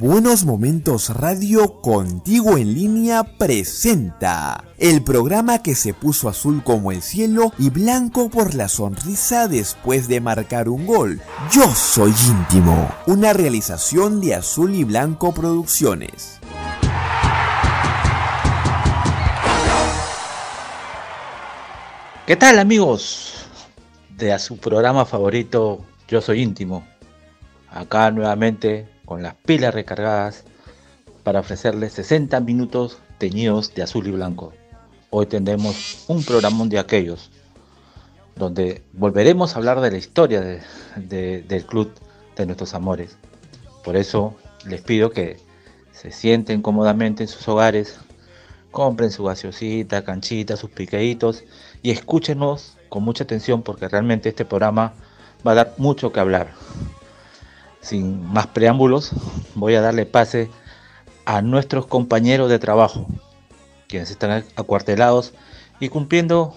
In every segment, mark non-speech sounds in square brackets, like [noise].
Buenos Momentos Radio Contigo en línea presenta el programa que se puso azul como el cielo y blanco por la sonrisa después de marcar un gol. Yo soy íntimo, una realización de Azul y Blanco Producciones. ¿Qué tal amigos de a su programa favorito Yo Soy Íntimo? Acá nuevamente con las pilas recargadas para ofrecerles 60 minutos teñidos de azul y blanco. Hoy tendremos un programa de aquellos donde volveremos a hablar de la historia del club de nuestros amores. Por eso les pido que se sienten cómodamente en sus hogares, compren su gaseosita, canchita, sus piqueitos y escúchenos con mucha atención porque realmente este programa va a dar mucho que hablar. Sin más preámbulos, voy a darle pase a nuestros compañeros de trabajo, quienes están acuartelados y cumpliendo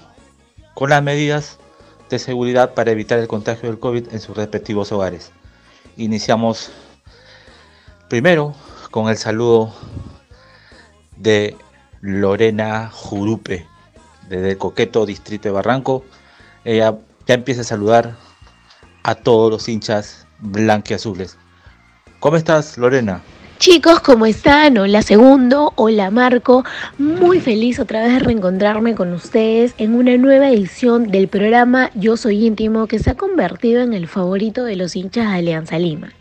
con las medidas de seguridad para evitar el contagio del COVID en sus respectivos hogares. Iniciamos primero con el saludo de Lorena Jurupe, desde coqueto distrito de Barranco. Ella ya empieza a saludar a todos los hinchas blanquiazules. ¿Cómo estás, Lorena? Chicos, ¿cómo están? Hola Segundo, hola Marco. Muy feliz otra vez de reencontrarme con ustedes en una nueva edición del programa Yo Soy Íntimo que se ha convertido en el favorito de los hinchas de Alianza Lima.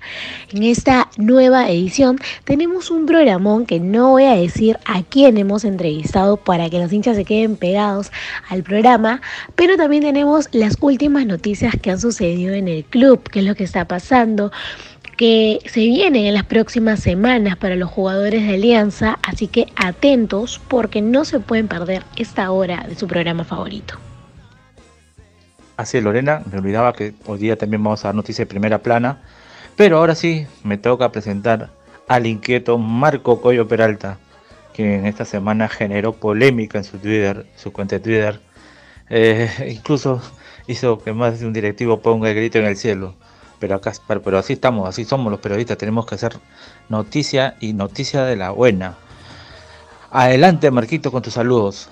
En esta nueva edición tenemos un programón que no voy a decir a quién hemos entrevistado para que los hinchas se queden pegados al programa, pero también tenemos las últimas noticias que han sucedido en el club, qué es lo que está pasando que se vienen en las próximas semanas para los jugadores de Alianza, así que atentos porque no se pueden perder esta hora de su programa favorito. Así es, Lorena, me olvidaba que hoy día también vamos a dar noticia de primera plana, pero ahora sí me toca presentar al inquieto Marco Coyo Peralta, que en esta semana generó polémica en su Twitter, su cuenta de Twitter, eh, [laughs] incluso hizo que más de un directivo ponga el grito en el cielo pero acá pero así estamos, así somos los periodistas, tenemos que hacer noticia y noticia de la buena. Adelante Marquito con tus saludos.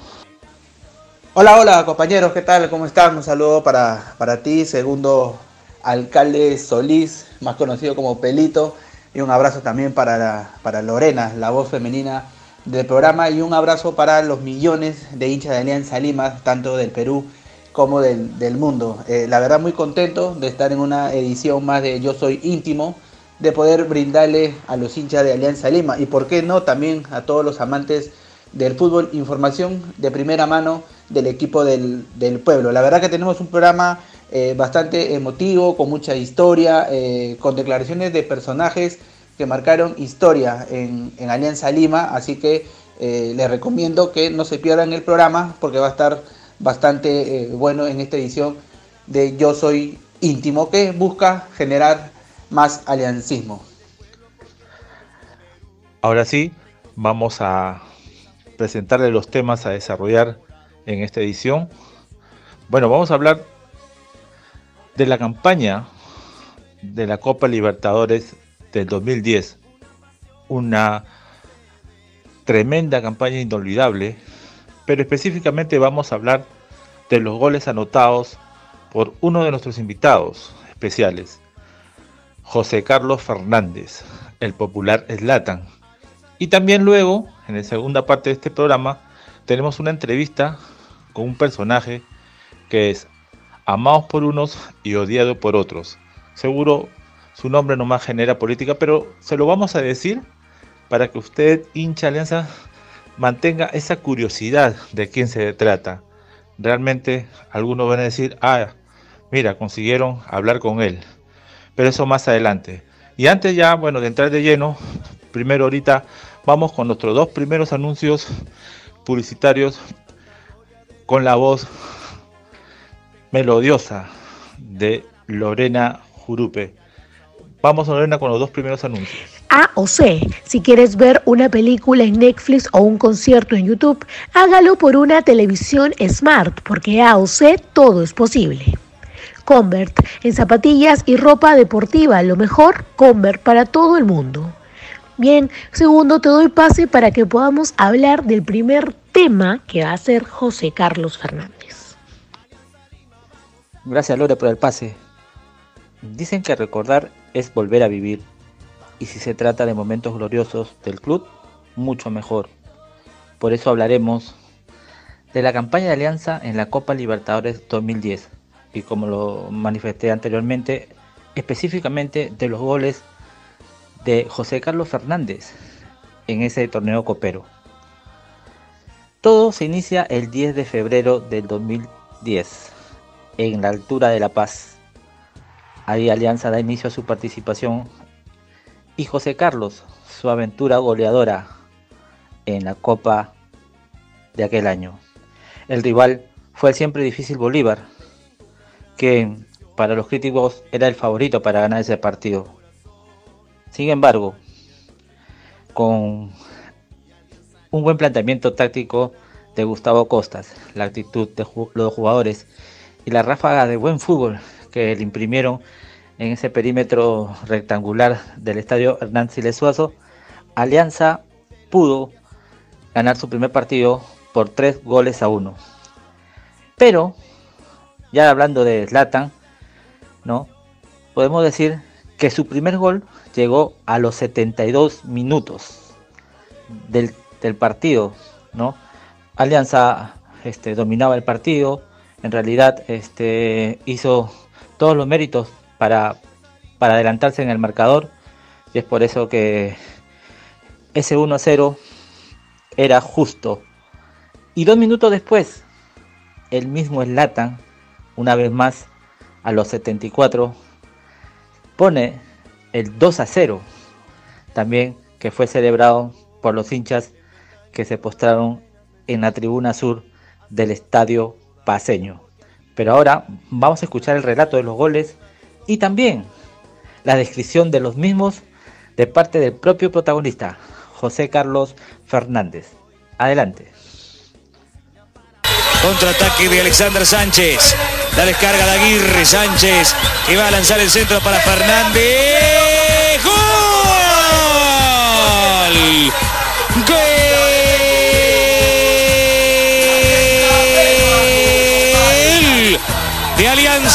Hola, hola compañeros, ¿qué tal? ¿Cómo están? Un saludo para, para ti, segundo alcalde Solís, más conocido como Pelito, y un abrazo también para, para Lorena, la voz femenina del programa, y un abrazo para los millones de hinchas de Alianza Lima, tanto del Perú como del, mundo. Eh, la verdad muy contento de estar en una edición más de Yo Soy Íntimo, de poder brindarle a los hinchas de Alianza Lima y por qué no también a todos los amantes del fútbol información de primera mano del equipo del, pueblo. La verdad que tenemos un programa eh, bastante emotivo, con mucha historia, eh, con declaraciones de personajes que marcaron historia en, en Alianza Lima, así que les recomiendo que no se pierdan el programa porque va a estar bastante eh, bueno en esta edición de Yo Soy Íntimo, que busca generar más aliancismo. Ahora sí, vamos a presentarle los temas a desarrollar en esta edición. Bueno, vamos a hablar de la campaña de la Copa Libertadores del 2010. Una tremenda campaña inolvidable pero específicamente vamos a hablar de los goles anotados por uno de nuestros invitados especiales, José Carlos Fernández, el popular Slatan. Y también luego, en la segunda parte de este programa, tenemos una entrevista con un personaje que es amado por unos y odiado por otros. Seguro su nombre no más genera política, pero se lo vamos a decir para que usted, hincha Alianza, mantenga esa curiosidad de quién se trata. Realmente algunos van a decir, ah, mira, consiguieron hablar con él. Pero eso más adelante. Y antes ya, bueno, de entrar de lleno, primero ahorita vamos con nuestros dos primeros anuncios publicitarios con la voz melodiosa de Lorena Jurupe. Vamos, Lorena, con los dos primeros anuncios. A o C. Si quieres ver una película en Netflix o un concierto en YouTube, hágalo por una televisión smart, porque A o C todo es posible. Convert, en zapatillas y ropa deportiva, lo mejor, Convert para todo el mundo. Bien, segundo, te doy pase para que podamos hablar del primer tema que va a ser José Carlos Fernández. Gracias Lore por el pase. Dicen que recordar es volver a vivir y si se trata de momentos gloriosos del club, mucho mejor. Por eso hablaremos de la campaña de alianza en la Copa Libertadores 2010 y como lo manifesté anteriormente, específicamente de los goles de José Carlos Fernández en ese torneo copero. Todo se inicia el 10 de febrero del 2010 en la altura de La Paz. Ahí Alianza da inicio a su participación y José Carlos su aventura goleadora en la Copa de aquel año. El rival fue el siempre difícil Bolívar, que para los críticos era el favorito para ganar ese partido. Sin embargo, con un buen planteamiento táctico de Gustavo Costas, la actitud de los jugadores y la ráfaga de buen fútbol que le imprimieron en ese perímetro rectangular del estadio Hernán Silesuazo, Alianza pudo ganar su primer partido por tres goles a uno. Pero, ya hablando de Zlatan, ¿no? Podemos decir que su primer gol llegó a los 72 minutos del, partido, ¿no? Alianza este, dominaba el partido, en realidad este, hizo todos los méritos para, para adelantarse en el marcador y es por eso que ese 1-0 era justo. Y dos minutos después, el mismo Slatan, una vez más, a los 74, pone el 2 0, también que fue celebrado por los hinchas que se postraron en la tribuna sur del estadio paseño. Pero ahora vamos a escuchar el relato de los goles y también la descripción de los mismos de parte del propio protagonista, José Carlos Fernández. Adelante. Contraataque de Alexander Sánchez. La descarga de Aguirre Sánchez que va a lanzar el centro para Fernández. ¡Gol!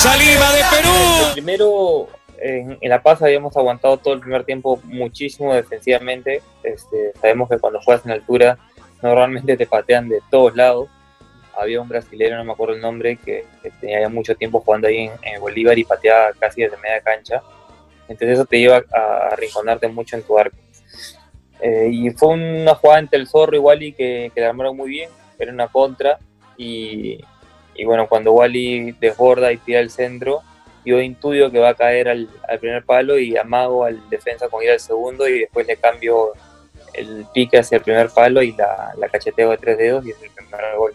Lima de Perú. Primero en, La Paz habíamos aguantado todo el primer tiempo muchísimo defensivamente. Este, sabemos que cuando juegas en altura normalmente te patean de todos lados. Había un brasileño, no me acuerdo el nombre, que, tenía mucho tiempo jugando ahí en, Bolívar y pateaba casi desde media cancha. Entonces eso te iba a, arrinconarte mucho en tu arco. Eh, y fue una jugada entre el zorro y Wally que, que la armaron muy bien, era una contra. Y, y bueno, cuando Wally desborda y tira el centro, yo intuyo que va a caer al, primer palo y amago al defensa con ir al segundo y después le cambio el pique hacia el primer palo y la, la cacheteo de tres dedos y es el primer gol.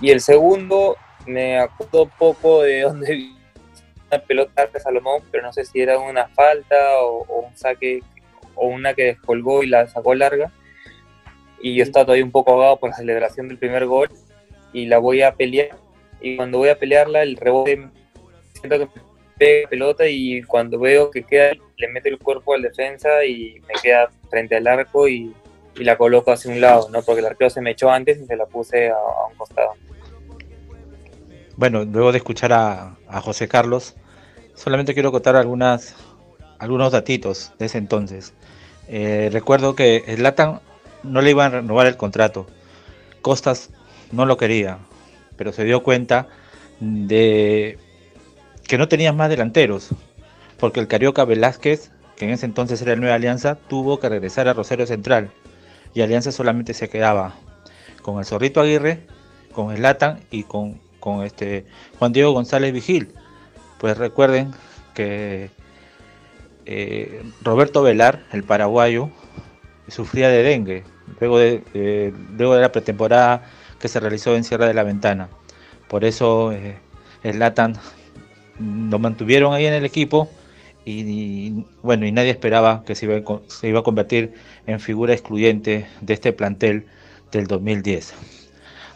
Y el segundo me acuerdo poco de [laughs] dónde vi una pelota de Salomón, pero no sé si era una falta o, un saque o una que descolgó y la sacó larga. Y yo estaba todavía un poco ahogado por la celebración del primer gol y la voy a pelear. Y cuando voy a pelearla, el rebote siento que pega pelota y cuando veo que queda, le meto el cuerpo al defensa y me queda frente al arco y, la coloco hacia un lado, ¿no? Porque el arquero se me echó antes y se la puse a, un costado. Bueno, luego de escuchar a, José Carlos, solamente quiero contar algunas, algunos datitos de ese entonces. Eh, recuerdo que el Latan no le iban a renovar el contrato. Costas no lo quería, pero se dio cuenta de que no tenías más delanteros, porque el Carioca Velázquez, que en ese entonces era el Nueva Alianza, tuvo que regresar a Rosario Central y Alianza solamente se quedaba con el Zorrito Aguirre, con Slatan y con, con este Juan Diego González Vigil. Pues recuerden que eh, Roberto Velar, el paraguayo, sufría de dengue luego de, luego de la pretemporada que se realizó en Sierra de la Ventana. Por eso eh, Slatan lo mantuvieron ahí en el equipo y, bueno, y nadie esperaba que se iba a convertir en figura excluyente de este plantel del 2010.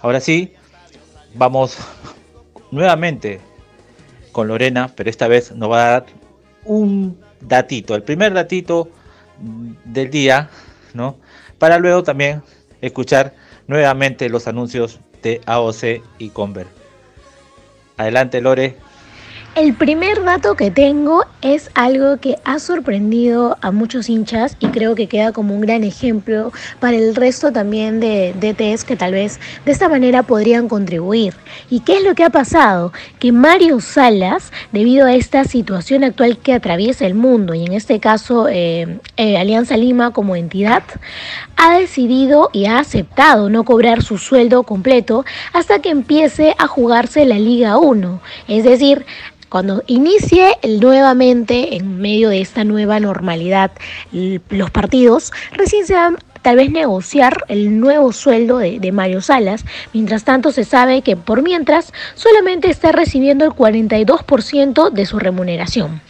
Ahora sí, vamos nuevamente con Lorena, pero esta vez nos va a dar un datito, el primer datito del día, ¿no? Para luego también escuchar nuevamente los anuncios de AOC y Conver. Adelante, Lore. El primer dato que tengo es algo que ha sorprendido a muchos hinchas y creo que queda como un gran ejemplo para el resto también de DTs que tal vez de esta manera podrían contribuir. ¿Y qué es lo que ha pasado? Que Mario Salas, debido a esta situación actual que atraviesa el mundo y en este caso eh, eh, Alianza Lima como entidad, ha decidido y ha aceptado no cobrar su sueldo completo hasta que empiece a jugarse la Liga 1. Es decir, cuando inicie nuevamente, en medio de esta nueva normalidad, los partidos, recién se van tal vez negociar el nuevo sueldo de, Mario Salas. Mientras tanto, se sabe que por mientras solamente está recibiendo el 42% de su remuneración.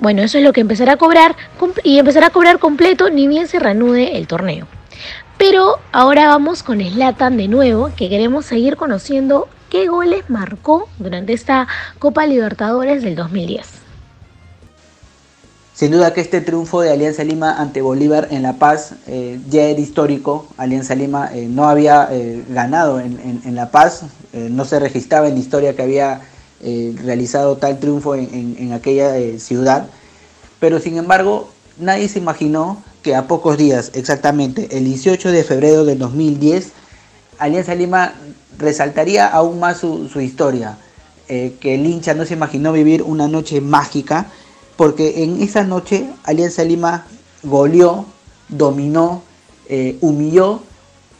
bueno, eso es lo que empezará a cobrar y empezará a cobrar completo ni bien se reanude el torneo. Pero ahora vamos con Slatan de nuevo, que queremos seguir conociendo qué goles marcó durante esta Copa Libertadores del 2010. Sin duda que este triunfo de Alianza Lima ante Bolívar en La Paz eh, ya era histórico. Alianza Lima eh, no había eh, ganado en, La Paz, no se registraba en la historia que había realizado tal triunfo en, en aquella ciudad. Pero sin embargo, nadie se imaginó que a pocos días, exactamente el 18 de febrero del 2010, Alianza Lima resaltaría aún más su, historia, eh, que el hincha no se imaginó vivir una noche mágica, porque en esa noche Alianza Lima goleó, dominó, eh, humilló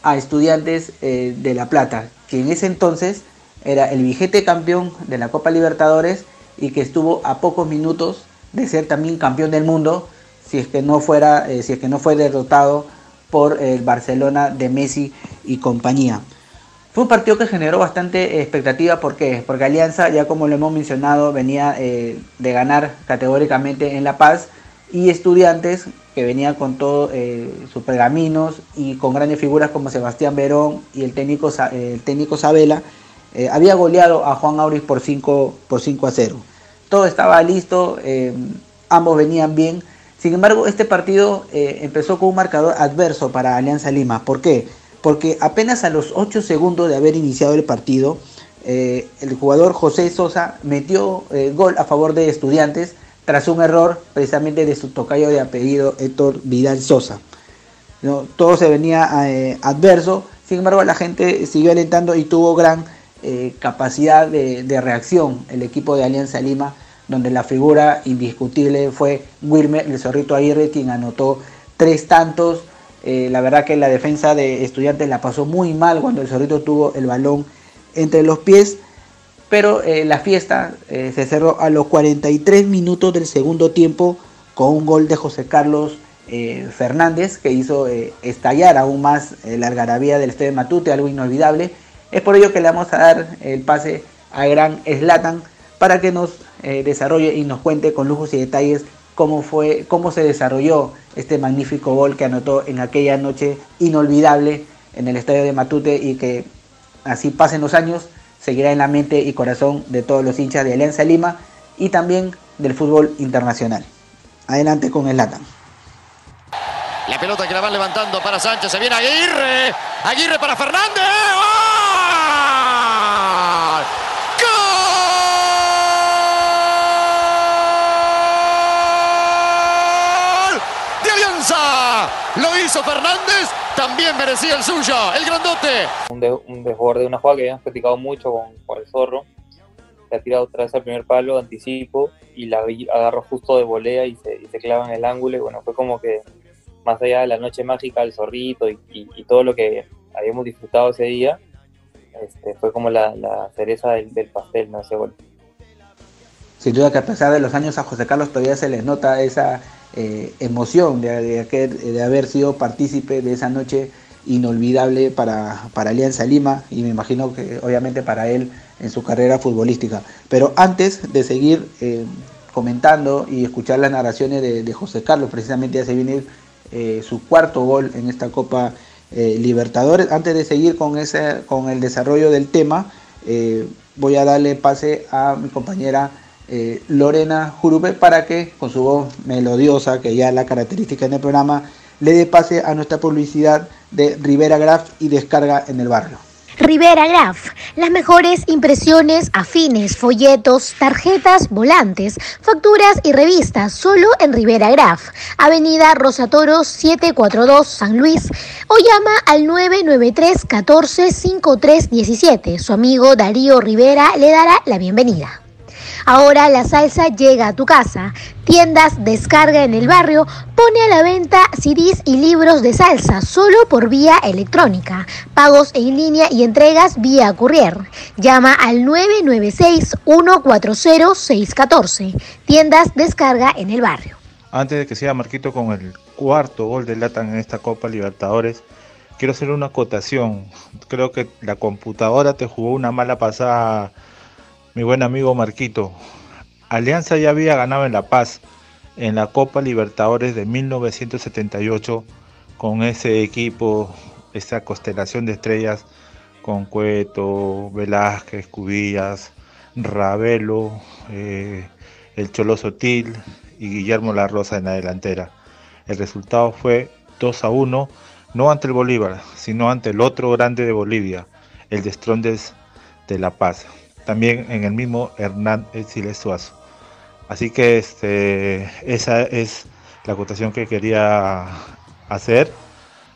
a estudiantes eh, de La Plata, que en ese entonces era el vigente campeón de la Copa Libertadores y que estuvo a pocos minutos de ser también campeón del mundo si es que no fuera si es que no fue derrotado por el Barcelona de Messi y compañía. Fue un partido que generó bastante expectativa, ¿por qué? Porque Alianza, ya como lo hemos mencionado, venía eh, de ganar categóricamente en La Paz y Estudiantes, que venía con todos eh, sus pergaminos y con grandes figuras como Sebastián Verón y el técnico, el técnico Sabela, eh, había goleado a Juan Auris por 5, por 5 a 0. Todo estaba listo, ambos venían bien. Sin embargo, este partido empezó con un marcador adverso para Alianza Lima. ¿Por qué? porque apenas a los 8 segundos de haber iniciado el partido, eh, el jugador José Sosa metió eh, gol a favor de estudiantes tras un error precisamente de su tocayo de apellido Héctor Vidal Sosa. Todo se venía eh, adverso, sin embargo la gente siguió alentando y tuvo gran capacidad de, reacción el equipo de Alianza Lima, donde la figura indiscutible fue Wilmer, el zorrito Aguirre, quien anotó tres tantos eh, la verdad que la defensa de estudiantes la pasó muy mal cuando el Zorrito tuvo el balón entre los pies. Pero eh, la fiesta eh, se cerró a los 43 minutos del segundo tiempo con un gol de José Carlos Fernández que hizo estallar aún más la algarabía del Estadio Matute, algo inolvidable. Es por ello que le vamos a dar el pase a gran Slatan para que nos desarrolle y nos cuente con lujos y detalles cómo fue, cómo se desarrolló este magnífico gol que anotó en aquella noche inolvidable en el estadio de Matute y que así pasen los años seguirá en la mente y corazón de todos los hinchas de Alianza Lima y también del fútbol internacional. Adelante con el Latam. La pelota que la van levantando para Sánchez, se viene Aguirre, Aguirre para Fernández. Lo hizo Fernández, también merecía el suyo, el grandote. Un, de, un desborde de una jugada que habíamos platicado mucho con, el zorro. Se ha tirado otra vez al primer palo, anticipo, y la agarró justo de volea y se, clava en el ángulo. Y bueno, fue como que más allá de la noche mágica, el zorrito y, todo lo que habíamos disfrutado ese día, este, fue como la, cereza del, pastel, ¿no? Ese gol. Sin duda que a pesar de los años a José Carlos todavía se le nota esa eh, emoción de, haber sido partícipe de esa noche inolvidable para, para, Alianza Lima y me imagino que obviamente para él en su carrera futbolística. Pero antes de seguir eh, comentando y escuchar las narraciones de, José Carlos, precisamente hace venir eh, su cuarto gol en esta Copa Libertadores, antes de seguir con, ese, con el desarrollo del tema, voy a darle pase a mi compañera eh, Lorena Jurupe para que con su voz melodiosa, que ya es la característica en el programa, le dé pase a nuestra publicidad de Rivera Graf y descarga en el barrio. Rivera Graf, las mejores impresiones, afines, folletos, tarjetas, volantes, facturas y revistas, solo en Rivera Graf, Avenida Rosatoros 742 San Luis, o llama al 993 14 53 17. Su amigo Darío Rivera le dará la bienvenida. Ahora la salsa llega a tu casa. Tiendas Descarga en el barrio pone a la venta CDs y libros de salsa solo por vía electrónica. Pagos en línea y entregas vía courier. Llama al 996-140-614. Tiendas Descarga en el barrio. Antes de que siga Marquito con el cuarto gol de Latan en esta Copa Libertadores, quiero hacer una acotación. Creo que la computadora te jugó una mala pasada mi buen amigo Marquito. Alianza ya había ganado en La Paz en la Copa Libertadores de 1978 con ese equipo, esa constelación de estrellas con Cueto, Velázquez, Cubillas, Ravelo, eh, el Cholo Sotil y Guillermo La Rosa en la delantera. El resultado fue 2 a 1, no ante el Bolívar, sino ante el otro grande de Bolivia, el de Strondes de La Paz también en el mismo Hernán Siles Suazo. Así que este, esa es la acotación que quería hacer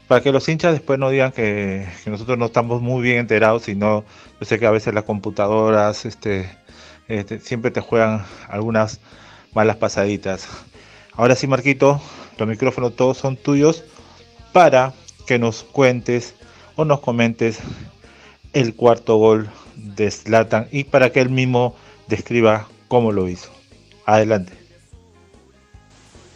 para que los hinchas después no digan que, nosotros no estamos muy bien enterados, sino yo sé que a veces las computadoras este, este, siempre te juegan algunas malas pasaditas. Ahora sí, Marquito, los micrófonos todos son tuyos para que nos cuentes o nos comentes el cuarto gol de y para que él mismo describa cómo lo hizo. Adelante.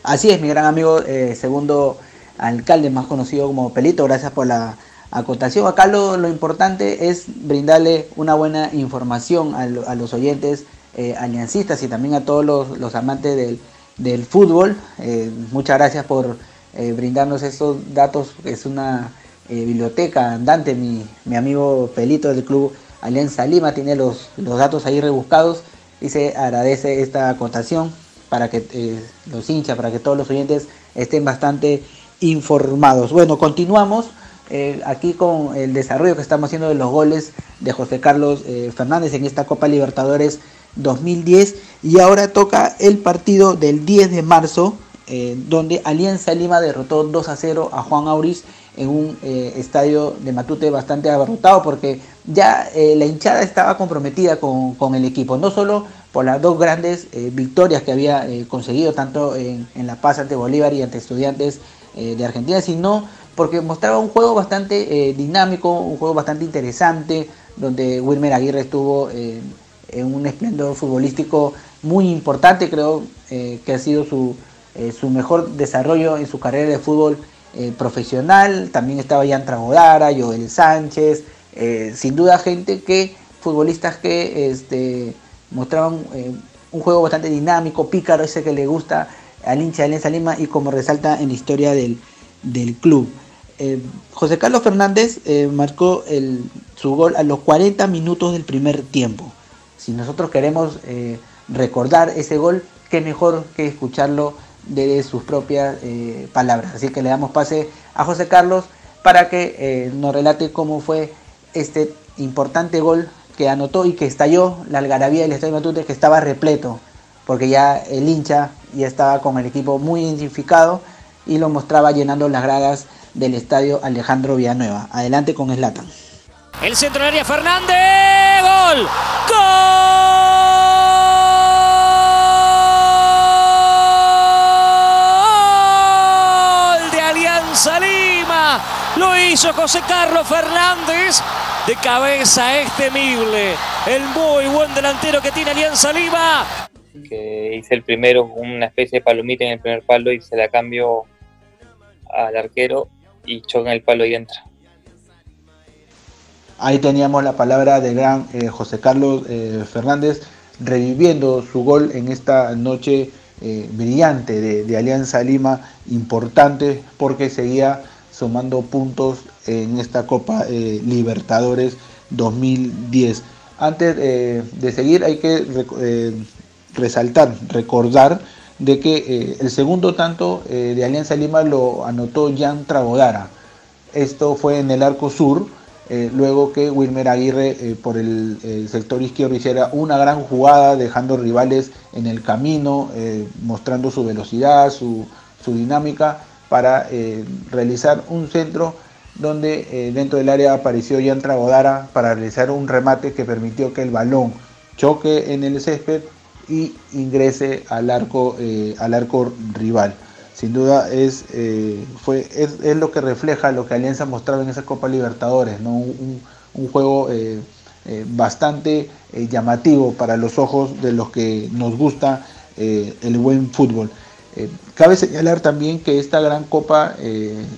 Así es, mi gran amigo, eh, segundo alcalde más conocido como Pelito, gracias por la acotación. Acá lo, importante es brindarle una buena información a, los oyentes eh, aliancistas y también a todos los, amantes del, fútbol. Eh, muchas gracias por brindarnos estos datos, es una biblioteca andante, mi, mi amigo Pelito del club Alianza Lima tiene los, los datos ahí rebuscados y se agradece esta acotación para que eh, los hinchas, para que todos los oyentes estén bastante informados. Bueno, continuamos eh, aquí con el desarrollo que estamos haciendo de los goles de José Carlos eh, Fernández en esta Copa Libertadores 2010 y ahora toca el partido del 10 de marzo donde Alianza Lima derrotó 2 a 0 a Juan Auris en un estadio de Matute bastante abarrotado porque ya eh, la hinchada estaba comprometida con, el equipo, no solo por las dos grandes eh, victorias que había eh, conseguido, tanto en, La Paz ante Bolívar y ante estudiantes de Argentina, sino porque mostraba un juego bastante dinámico, un juego bastante interesante, donde Wilmer Aguirre estuvo en un esplendor futbolístico muy importante, creo que ha sido su, su mejor desarrollo en su carrera de fútbol profesional, también estaba Jan Tragodara, Joel Sánchez, eh, sin duda gente que, futbolistas que este, mostraban eh, un juego bastante dinámico, pícaro, ese que le gusta al hincha de Alianza Lima y como resalta en la historia del, club. Eh, José Carlos Fernández marcó su gol a los 40 minutos del primer tiempo. Si nosotros queremos recordar ese gol, qué mejor que escucharlo de sus propias palabras. Así que le damos pase a José Carlos para que nos relate cómo fue este importante gol que anotó y que estalló la algarabía del Estadio Matute que estaba repleto, porque ya el hincha ya estaba con el equipo muy identificado y lo mostraba llenando las gradas del estadio Alejandro Villanueva. Adelante con Slatan. El centro de área Fernández, gol, gol Lo hizo José Carlos Fernández de cabeza es temible. El muy buen delantero que tiene Alianza Lima. Que hice el primero, una especie de palomita en el primer palo y se la cambio al arquero y choca en el palo y entra. Ahí teníamos la palabra del gran eh, José Carlos eh, Fernández reviviendo su gol en esta noche eh, brillante de, de, Alianza Lima, importante porque seguía sumando puntos en esta Copa eh, Libertadores 2010. Antes eh, de seguir hay que eh, resaltar, recordar de que el segundo tanto de Alianza Lima lo anotó Jan Tragodara. Esto fue en el arco sur, luego que Wilmer Aguirre por el, sector izquierdo hiciera una gran jugada, dejando rivales en el camino, mostrando su velocidad, su dinámica, para realizar un centro donde dentro del área apareció Jan Tragodara para realizar un remate que permitió que el balón choque en el césped y ingrese al arco, eh, al arco rival. Sin duda es, eh, fue, es, lo que refleja lo que Alianza mostraba en esa Copa Libertadores, ¿no? un, juego eh, bastante llamativo para los ojos de los que nos gusta el buen fútbol. Cabe señalar también que esta gran Copa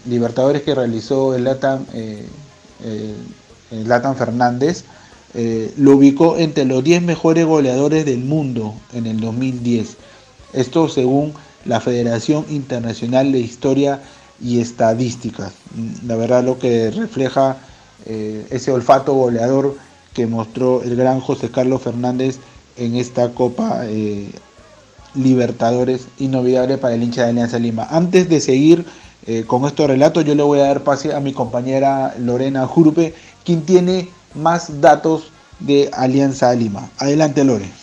Libertadores que realizó el Latan, el Latan Fernández, eh, lo ubicó entre los 10 mejores goleadores del mundo en el 2010. Esto según la Federación Internacional de Historia y Estadísticas. La verdad lo que refleja eh, ese olfato goleador que mostró el gran José Carlos Fernández en esta Copa eh, Libertadores inolvidable para el hincha de Alianza Lima. Antes de seguir con estos relatos, yo le voy a dar pase a mi compañera Lorena Jurpe, quien tiene más datos de Alianza Lima. Adelante, Lore.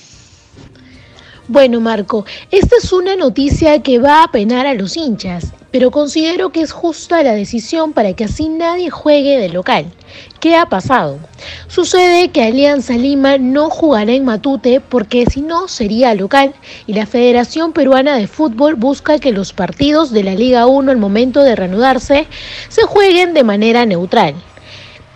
Bueno, Marco, esta es una noticia que va a penar a los hinchas, pero considero que es justa la decisión para que así nadie juegue de local. ¿Qué ha pasado? Sucede que Alianza Lima no jugará en Matute porque si no sería local y la Federación Peruana de Fútbol busca que los partidos de la Liga 1 al momento de reanudarse se jueguen de manera neutral.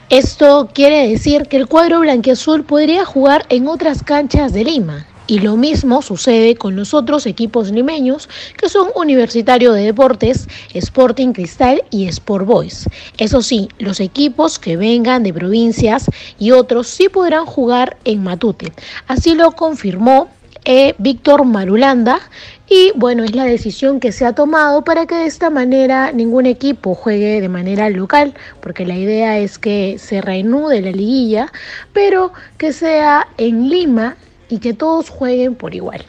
Esto quiere decir que el cuadro blanquiazul podría jugar en otras canchas de Lima. Y lo mismo sucede con los otros equipos limeños que son Universitario de Deportes, Sporting Cristal y Sport Boys. Eso sí, los equipos que vengan de provincias y otros sí podrán jugar en Matute. Así lo confirmó eh, Víctor Marulanda, y bueno, es la decisión que se ha tomado para que de esta manera ningún equipo juegue de manera local, porque la idea es que se reanude la liguilla, pero que sea en Lima y que todos jueguen por igual.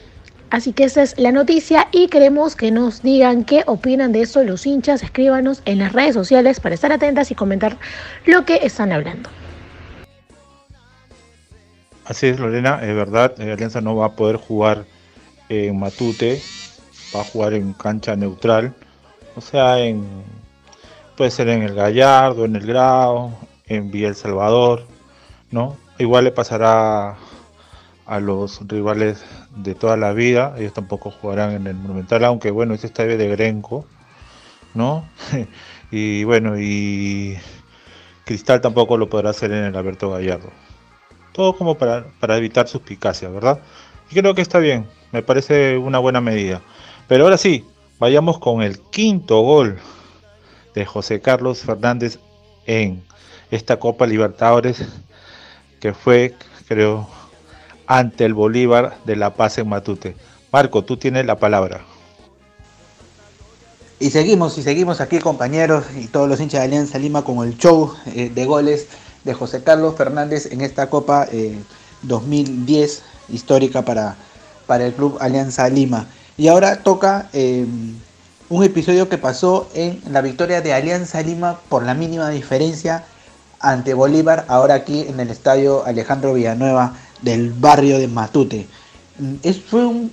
Así que esa es la noticia y queremos que nos digan qué opinan de eso los hinchas. Escríbanos en las redes sociales para estar atentas y comentar lo que están hablando. Así es, Lorena, es verdad, eh, Alianza no va a poder jugar en Matute, va a jugar en cancha neutral, o sea, en puede ser en el Gallardo, en el Grau, en Villa El Salvador, ¿no? Igual le pasará a los rivales de toda la vida, ellos tampoco jugarán en el Monumental, aunque bueno, este estadio de Grenco, ¿no? [laughs] y bueno, y Cristal tampoco lo podrá hacer en el Alberto Gallardo. Todo como para, para evitar suspicacia, ¿verdad? Y creo que está bien, me parece una buena medida. Pero ahora sí, vayamos con el quinto gol de José Carlos Fernández en esta Copa Libertadores, que fue, creo, ante el Bolívar de La Paz en Matute. Marco, tú tienes la palabra. Y seguimos, y seguimos aquí compañeros y todos los hinchas de Alianza Lima con el show eh, de goles de José Carlos Fernández en esta Copa 2010 eh, histórica para, para el Club Alianza Lima. Y ahora toca eh, un episodio que pasó en la victoria de Alianza Lima por la mínima diferencia ante Bolívar, ahora aquí en el estadio Alejandro Villanueva del barrio de Matute. Mm, es, fue un,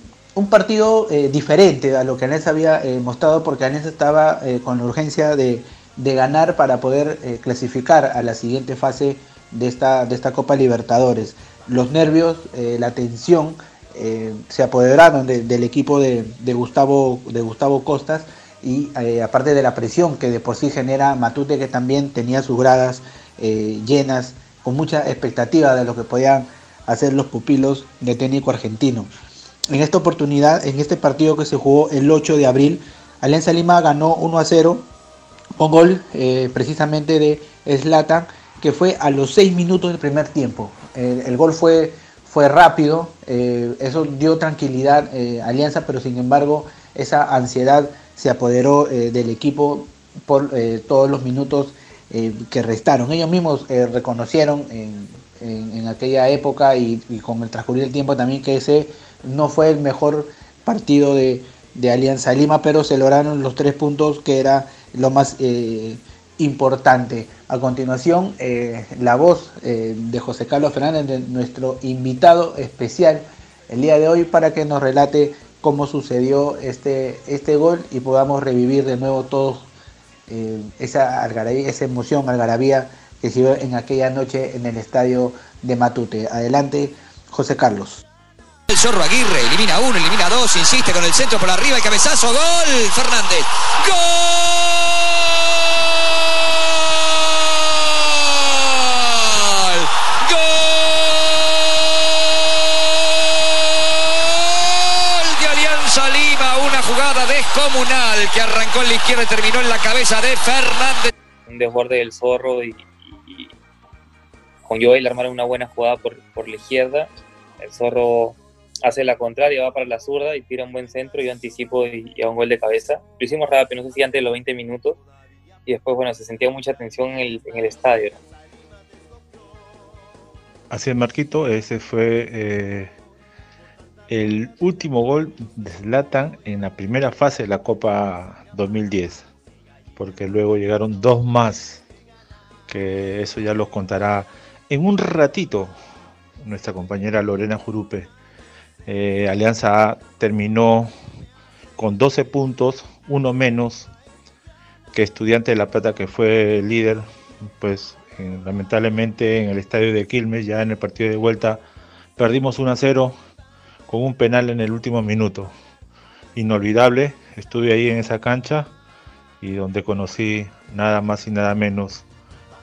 partido eh, diferente a lo que Alianza había eh, mostrado porque Alianza estaba con la urgencia de, de ganar para poder clasificar a la siguiente fase de esta, de esta Copa Libertadores. Los nervios, la tensión eh, se apoderaron del equipo de, Gustavo, de Gustavo Costas y eh, aparte de la presión que de por sí genera Matute que también tenía sus gradas eh, llenas con mucha expectativa de lo que podían hacer los pupilos de técnico argentino. En esta oportunidad, en este partido que se jugó el 8 de abril, Alianza Lima ganó 1 a 0 con gol precisamente de Slatan que fue a los 6 minutos del primer tiempo. el gol fue fue rápido, eh, eso dio tranquilidad eh, a Alianza, pero sin embargo esa ansiedad se apoderó eh, del equipo por todos los minutos que restaron. Ellos mismos reconocieron en, aquella época y, con el transcurrir del tiempo también que ese no fue el mejor partido de, Alianza Lima, pero se lograron los tres puntos que era lo más eh, importante. A continuación, eh, la voz eh, de José Carlos Fernández, de nuestro invitado especial el día de hoy, para que nos relate cómo sucedió este, este gol y podamos revivir de nuevo todos esa, algarabía, esa emoción, algarabía que se dio en aquella noche en el estadio de Matute. Adelante, José Carlos. El Zorro Aguirre elimina uno, elimina dos, insiste con el centro por arriba y cabezazo, gol Fernández. ¡Gol! ¡Gol! De Alianza Lima, una jugada descomunal que arrancó en la izquierda y terminó en la cabeza de Fernández. Un desborde del Zorro y, y con Joel armaron una buena jugada por, por la izquierda. El Zorro hace la contraria, va para la zurda y tira un buen centro, yo anticipo y, y a un gol de cabeza. Lo hicimos rápido, no sé si antes de los 20 minutos, y después, bueno, se sentía mucha tensión en el, estadio. Así es, Marquito, ese fue eh, el último gol de Zlatan en la primera fase de la Copa 2010, porque luego llegaron dos más, que eso ya los contará en un ratito nuestra compañera Lorena Jurupe. Eh, Alianza A terminó con 12 puntos, uno menos que Estudiante de La Plata, que fue líder, pues lamentablemente en el estadio de Quilmes, ya en el partido de vuelta, perdimos 1 a 0 con un penal en el último minuto. Inolvidable, estuve ahí en esa cancha y donde conocí nada más y nada menos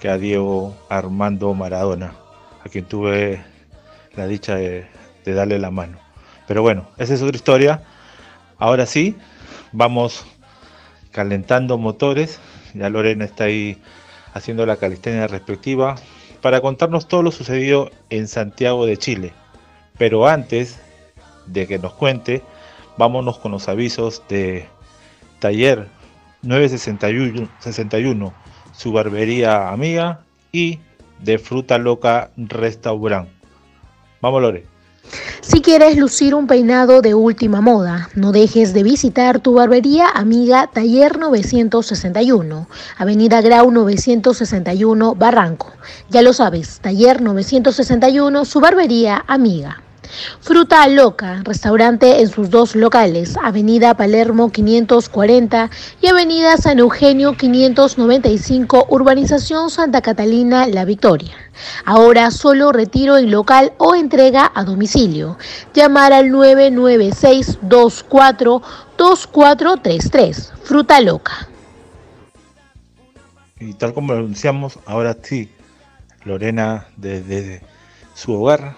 que a Diego Armando Maradona, a quien tuve la dicha de, darle la mano. Pero bueno, esa es otra historia. Ahora sí, vamos calentando motores. Ya Lorena está ahí haciendo la calistenia respectiva para contarnos todo lo sucedido en Santiago de Chile. Pero antes de que nos cuente, vámonos con los avisos de Taller 961, 61, su barbería amiga y de Fruta Loca Restaurant. Vamos, Lore. Si quieres lucir un peinado de última moda, no dejes de visitar tu barbería amiga Taller 961, Avenida Grau 961, Barranco. Ya lo sabes, Taller 961, su barbería amiga. Fruta Loca, restaurante en sus dos locales, Avenida Palermo 540 y Avenida San Eugenio 595, Urbanización Santa Catalina, La Victoria. Ahora solo retiro en local o entrega a domicilio. Llamar al 996-24-2433. Fruta Loca. Y tal como lo anunciamos, ahora sí, Lorena desde su hogar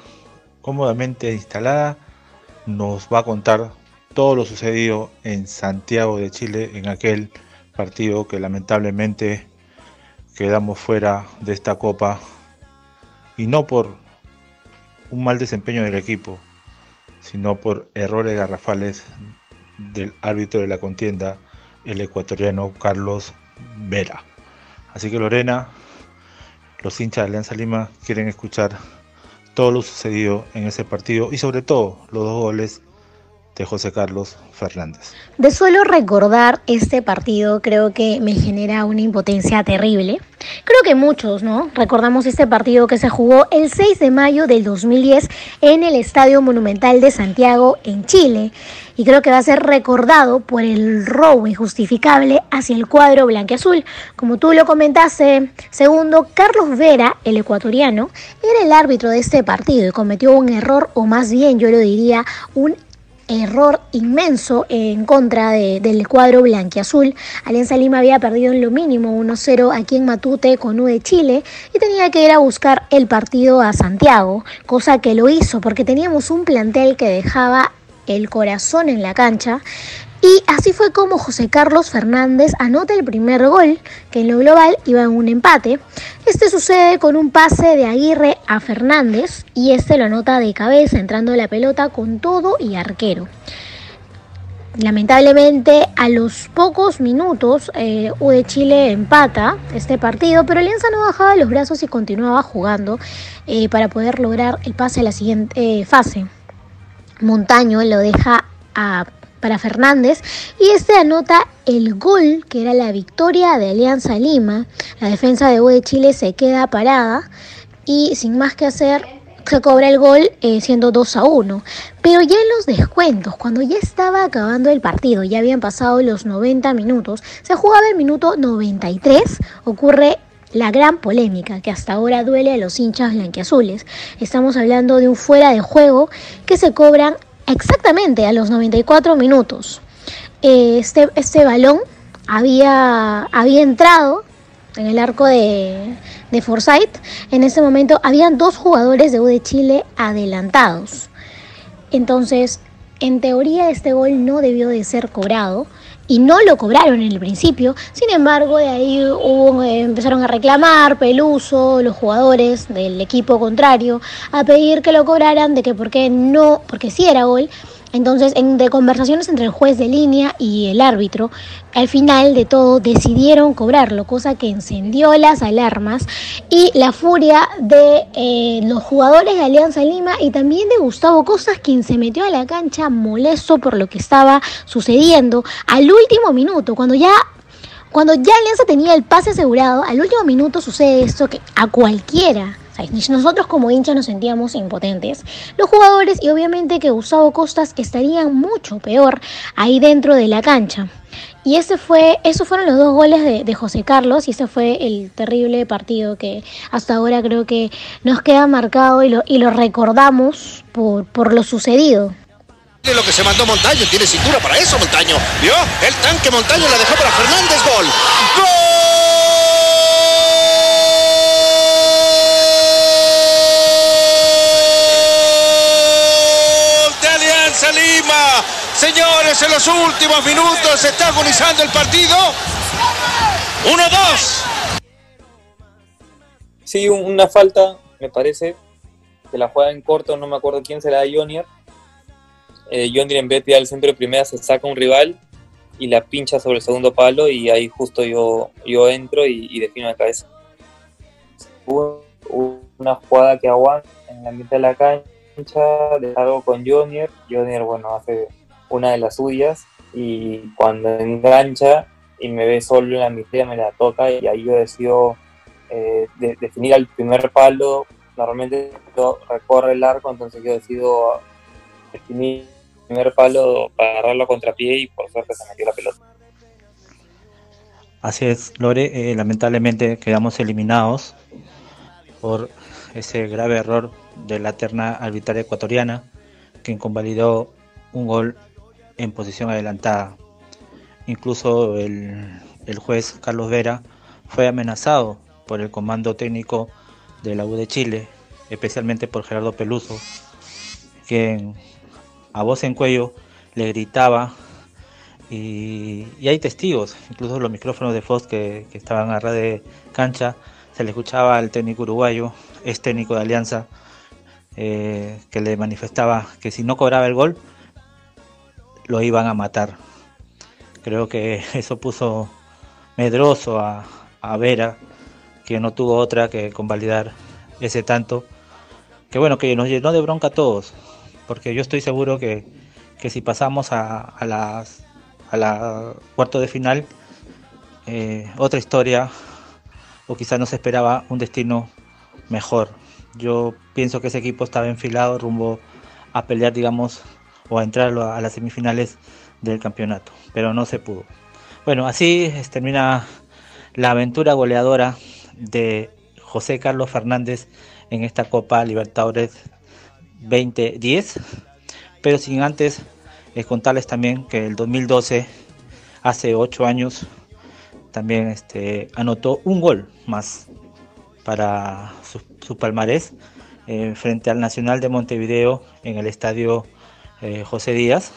cómodamente instalada, nos va a contar todo lo sucedido en Santiago de Chile en aquel partido que lamentablemente quedamos fuera de esta copa y no por un mal desempeño del equipo, sino por errores garrafales del árbitro de la contienda, el ecuatoriano Carlos Vera. Así que Lorena, los hinchas de Alianza Lima quieren escuchar todo lo sucedido en ese partido y sobre todo los dos goles de José Carlos Fernández. De solo recordar este partido creo que me genera una impotencia terrible. Creo que muchos, ¿no? Recordamos este partido que se jugó el 6 de mayo del 2010 en el Estadio Monumental de Santiago, en Chile. Y creo que va a ser recordado por el robo injustificable hacia el cuadro blanqueazul. Como tú lo comentaste, segundo, Carlos Vera, el ecuatoriano, era el árbitro de este partido y cometió un error, o más bien yo lo diría, un error inmenso en contra de, del cuadro blanquiazul. Alianza Lima había perdido en lo mínimo 1-0 aquí en Matute con U de Chile y tenía que ir a buscar el partido a Santiago, cosa que lo hizo porque teníamos un plantel que dejaba el corazón en la cancha. Y así fue como José Carlos Fernández anota el primer gol, que en lo global iba en un empate. Este sucede con un pase de Aguirre a Fernández y este lo anota de cabeza, entrando la pelota con todo y arquero. Lamentablemente, a los pocos minutos, eh, U de Chile empata este partido, pero Alianza no bajaba los brazos y continuaba jugando eh, para poder lograr el pase a la siguiente eh, fase. Montaño lo deja para Fernández y este anota el gol que era la victoria de Alianza Lima. La defensa de U de Chile se queda parada y sin más que hacer se cobra el gol eh, siendo 2 a 1. Pero ya en los descuentos, cuando ya estaba acabando el partido, ya habían pasado los 90 minutos, se jugaba el minuto 93, ocurre la gran polémica que hasta ahora duele a los hinchas blanquiazules. Estamos hablando de un fuera de juego que se cobran exactamente a los 94 minutos. Este, este balón había, había entrado en el arco de, de Forsyth. En ese momento habían dos jugadores de U de Chile adelantados. Entonces, en teoría este gol no debió de ser cobrado y no lo cobraron en el principio. Sin embargo, de ahí eh, empezaron a reclamar Peluso, los jugadores del equipo contrario, a pedir que lo cobraran, de que por qué no, porque sí era gol, entonces, en, de conversaciones entre el juez de línea y el árbitro, al final de todo decidieron cobrarlo, cosa que encendió las alarmas y la furia de eh, los jugadores de Alianza Lima y también de Gustavo Cosas, quien se metió a la cancha molesto por lo que estaba sucediendo al último minuto, cuando ya cuando ya Alianza tenía el pase asegurado, al último minuto sucede esto que a cualquiera nosotros como hinchas nos sentíamos impotentes. Los jugadores y obviamente que Gustavo Costas estarían mucho peor ahí dentro de la cancha. Y ese fue, esos fueron los dos goles de, José Carlos y ese fue el terrible partido que hasta ahora creo que nos queda marcado y lo, y lo recordamos por, por lo sucedido. De lo que se mandó Montaño, tiene cintura para eso Montaño. ¿Vio? El tanque Montaño la dejó para Fernández, gol. ¡Gol! Lima. Señores, en los últimos minutos se está agonizando el partido. 1-2. Sí, una falta, me parece, que la juega en corto, no me acuerdo quién será Jonier. Eh, Jonier en vez de al centro de primera se saca un rival y la pincha sobre el segundo palo y ahí justo yo, yo entro y, defino la cabeza. una jugada que aguanta en la mitad de la cancha con Jonier. Jonier, bueno, hace una de las suyas y cuando engancha y me ve solo en la mitad me la toca y ahí yo decido eh, definir al primer palo. Normalmente recorre el arco, entonces yo decido definir el primer palo para agarrarlo a contrapié y por suerte se metió la pelota. Así es, Lore, eh, lamentablemente quedamos eliminados por ese grave error de la terna arbitraria ecuatoriana, quien convalidó un gol en posición adelantada. Incluso el, juez Carlos Vera fue amenazado por el comando técnico de la U de Chile, especialmente por Gerardo Peluso, quien a voz en cuello le gritaba y, hay testigos, incluso los micrófonos de Fox que, que estaban a red de cancha, se le escuchaba al técnico uruguayo, es técnico de Alianza, eh, que le manifestaba que si no cobraba el gol, lo iban a matar. Creo que [laughs] eso puso medroso a, Vera, que no tuvo otra que convalidar ese tanto. Que bueno, que nos llenó de bronca a todos, porque yo estoy seguro que, si pasamos a, a, las, a la cuarto de final, eh, otra historia, o quizás nos esperaba un destino mejor. Yo pienso que ese equipo estaba enfilado rumbo a pelear, digamos, o a entrar a las semifinales del campeonato, pero no se pudo. Bueno, así termina la aventura goleadora de José Carlos Fernández en esta Copa Libertadores 2010, pero sin antes eh, contarles también que el 2012, hace ocho años, también este, anotó un gol más para su, palmarés eh, frente al Nacional de Montevideo en el estadio eh, José Díaz.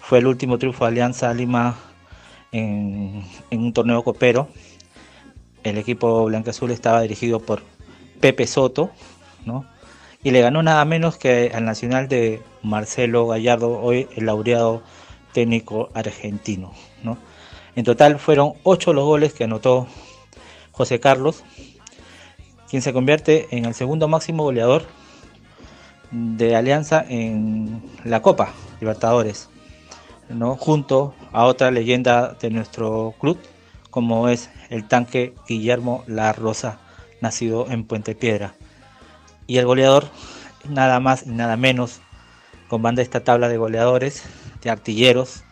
Fue el último triunfo de Alianza Lima en, un torneo copero. El equipo Azul estaba dirigido por Pepe Soto, y le ganó nada menos que al Nacional de Marcelo Gallardo, hoy el laureado técnico argentino. En total fueron ocho los goles que anotó José Carlos, quien se convierte en el segundo máximo goleador de Alianza en la Copa Libertadores, ¿no? junto a otra leyenda de nuestro club, como es el tanque Guillermo La Rosa, nacido en Puente Piedra. Y el goleador, nada más y nada menos, comanda esta tabla de goleadores, de artilleros,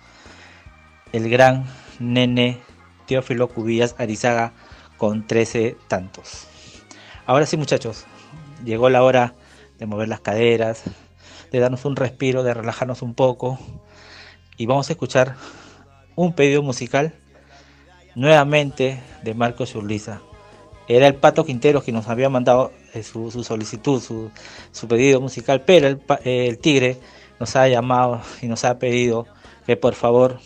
el gran nene Teófilo Cubillas Arizaga con 13 tantos. Ahora sí muchachos, llegó la hora de mover las caderas, de darnos un respiro, de relajarnos un poco y vamos a escuchar un pedido musical nuevamente de Marcos Urliza. Era el Pato Quintero que nos había mandado eh, su, solicitud, su, pedido musical, pero el, el Tigre nos ha llamado y nos ha pedido que por favor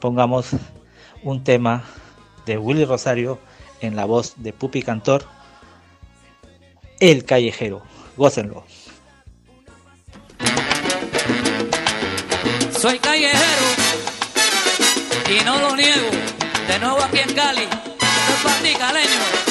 pongamos un tema de Willy Rosario en la voz de Pupi Cantor, El Callejero. Gócenlo. Soy callejero y no lo niego. De nuevo aquí en Cali, soy caleño.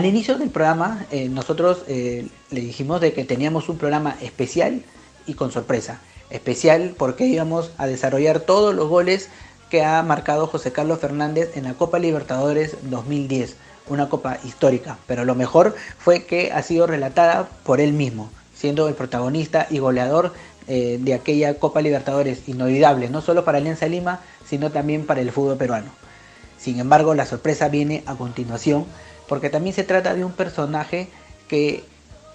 Al inicio del programa, eh, nosotros eh, le dijimos de que teníamos un programa especial y con sorpresa. Especial porque íbamos a desarrollar todos los goles que ha marcado José Carlos Fernández en la Copa Libertadores 2010, una copa histórica, pero lo mejor fue que ha sido relatada por él mismo, siendo el protagonista y goleador eh, de aquella Copa Libertadores inolvidable, no solo para Alianza Lima, sino también para el fútbol peruano. Sin embargo, la sorpresa viene a continuación, porque también se trata de un personaje que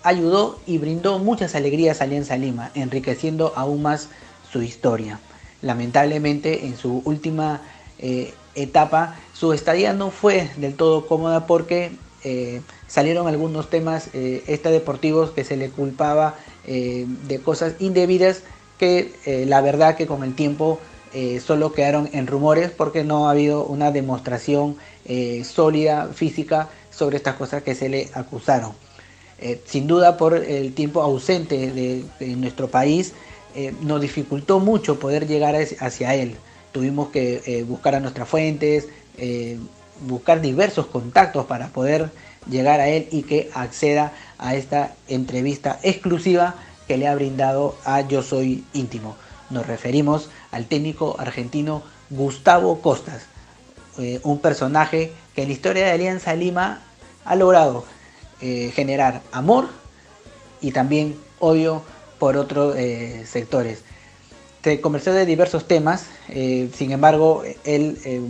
ayudó y brindó muchas alegrías a Alianza Lima, enriqueciendo aún más su historia. Lamentablemente en su última eh, etapa su estadía no fue del todo cómoda porque eh, salieron algunos temas eh, deportivos que se le culpaba eh, de cosas indebidas que la verdad que con el tiempo solo quedaron en rumores porque no ha habido una demostración sólida física sobre estas cosas que se le acusaron. sin duda por el tiempo ausente de, nuestro país eh, nos dificultó mucho poder llegar hacia él. Tuvimos que eh, buscar a nuestras fuentes, eh, buscar diversos contactos para poder llegar a él y que acceda a esta entrevista exclusiva que le ha brindado a Yo Soy Íntimo. Nos referimos al técnico argentino Gustavo Costas, un personaje que en la historia de Alianza Lima ha logrado generar amor y también odio por otros eh, sectores. Se conversó de diversos temas, eh, sin embargo, él eh,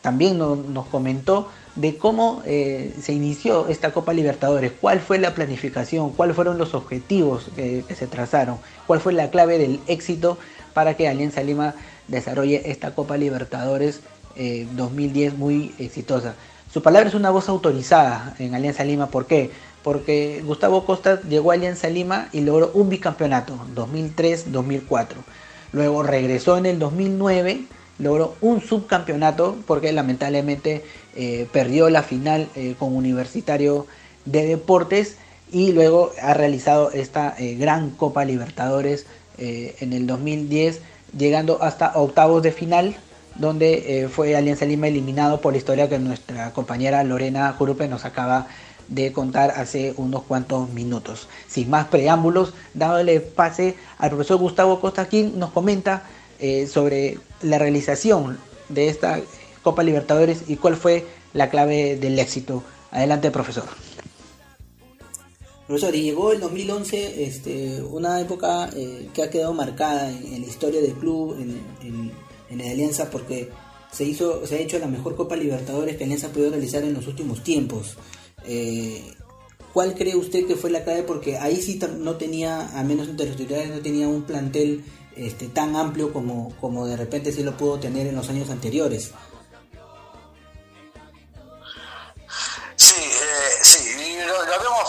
también nos comentó de cómo se inició esta Copa Libertadores, cuál fue la planificación, cuáles fueron los objetivos que se trazaron, cuál fue la clave del éxito para que Alianza Lima desarrolle esta Copa Libertadores 2010 muy exitosa. Su palabra es una voz autorizada en Alianza Lima, ¿por qué? porque Gustavo Costa llegó a Alianza Lima y logró un bicampeonato, 2003-2004. Luego regresó en el 2009, logró un subcampeonato porque lamentablemente eh, perdió la final eh, con Universitario de Deportes y luego ha realizado esta eh, gran Copa Libertadores en el 2010, llegando hasta octavos de final, donde fue Alianza Lima eliminado por la historia que nuestra compañera Lorena Jurupe nos acaba de contar hace unos cuantos minutos. Sin más preámbulos, dándole pase al profesor Gustavo Costa, quien nos comenta eh, sobre la realización de esta Copa Libertadores y cuál fue la clave del éxito. Adelante, profesor. Profesor, y llegó el 2011, este, una época eh, que ha quedado marcada en, la historia del club, en, la Alianza, porque se, hizo, se ha hecho la mejor Copa Libertadores que Alianza ha podido realizar en los últimos tiempos. Eh, ¿Cuál cree usted que fue la clave? Porque ahí sí no tenía, a menos los titulares, no tenía un plantel este, tan amplio como, como de repente sí lo pudo tener en los años anteriores. Sí, eh, sí, lo, habíamos,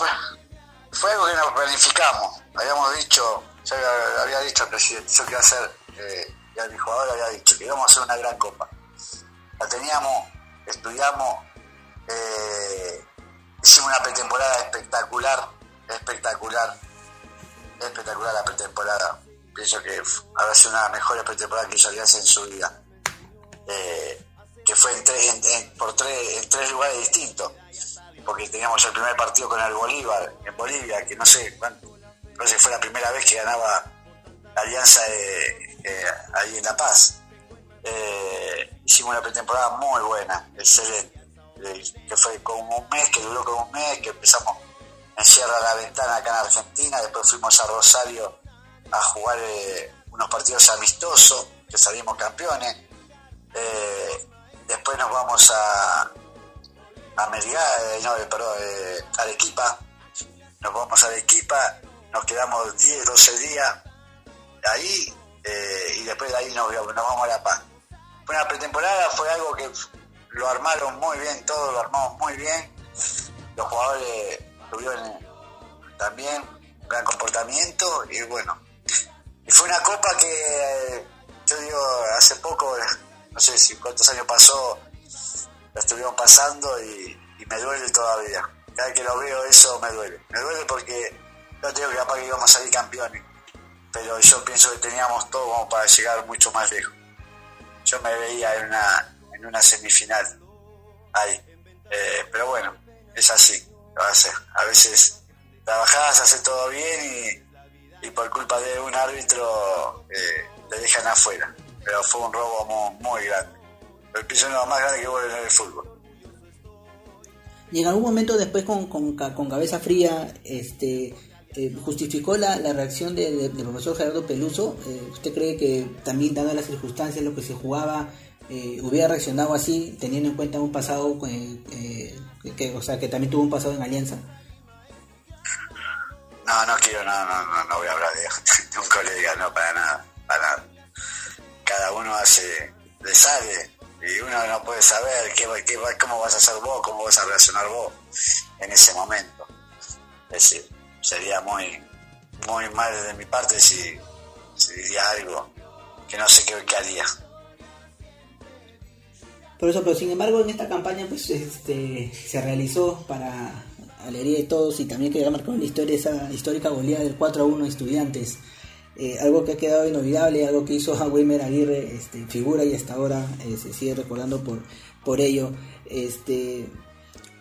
fue algo que nos planificamos. Habíamos dicho, yo había dicho al presidente, yo quería hacer, eh, ya mi jugador había dicho que íbamos a hacer una gran copa. La teníamos, estudiamos, eh, Hicimos una pretemporada espectacular, espectacular, espectacular la pretemporada. Pienso que habrá sido una de las mejores pretemporadas que Alianza en su vida. Eh, que fue en tres, por tres, en tres lugares distintos. Porque teníamos el primer partido con el Bolívar, en Bolivia, que no sé cuánto, no sé, fue la primera vez que ganaba Alianza ahí en La Paz. Eh, hicimos una pretemporada muy buena, excelente que fue como un mes, que duró como un mes, que empezamos en Sierra la Ventana acá en Argentina, después fuimos a Rosario a jugar eh, unos partidos amistosos, que salimos campeones, eh, después nos vamos a, a eh, no, perdón, Arequipa, nos vamos a Arequipa, nos quedamos 10, 12 días ahí y después de ahí nos, nos vamos a La Paz. Fue una pretemporada, fue algo que lo armaron muy bien, todo lo armamos muy bien. Los jugadores tuvieron también gran comportamiento y bueno. Y fue una copa que yo digo, hace poco, no sé si cuántos años pasó, la estuvieron pasando y, me duele todavía. Cada vez que lo veo eso me duele. Me duele porque yo tengo que capaz que íbamos a salir campeones, pero yo pienso que teníamos todo como para llegar mucho más lejos. Yo me veía en una, una semifinal ahí. Eh, pero bueno, es así. A veces trabajás, haces todo bien y, por culpa de un árbitro eh, te dejan afuera. Pero fue un robo muy, grande. El piso no más grande que hubo en el fútbol. Y en algún momento después con, con, cabeza fría, este eh, justificó la, la reacción del profesor Gerardo Peluso. Eh, ¿Usted cree que también, dando las circunstancias, lo que se jugaba, eh, hubiera reaccionado así, teniendo en cuenta un pasado, que, o sea, que también tuvo un pasado en Alianza? No, no quiero, no, no, no, no voy a hablar de, [laughs] un colega, no, para nada, para nada. Cada uno hace, le sale, y uno no puede saber qué, qué, cómo vas a hacer vos, cómo vas a reaccionar vos en ese momento. Es decir, sería muy, muy mal de mi parte si, diría algo que no sé qué, qué haría. Por eso, pero sin embargo en esta campaña pues este se realizó para alegría de todos y también queda marcado en la historia esa histórica goleada del 4 a 1 estudiantes. Eh, algo que ha quedado inolvidable, algo que hizo a Wilmer Aguirre, este, figura y hasta ahora eh, se sigue recordando por, por ello. Este,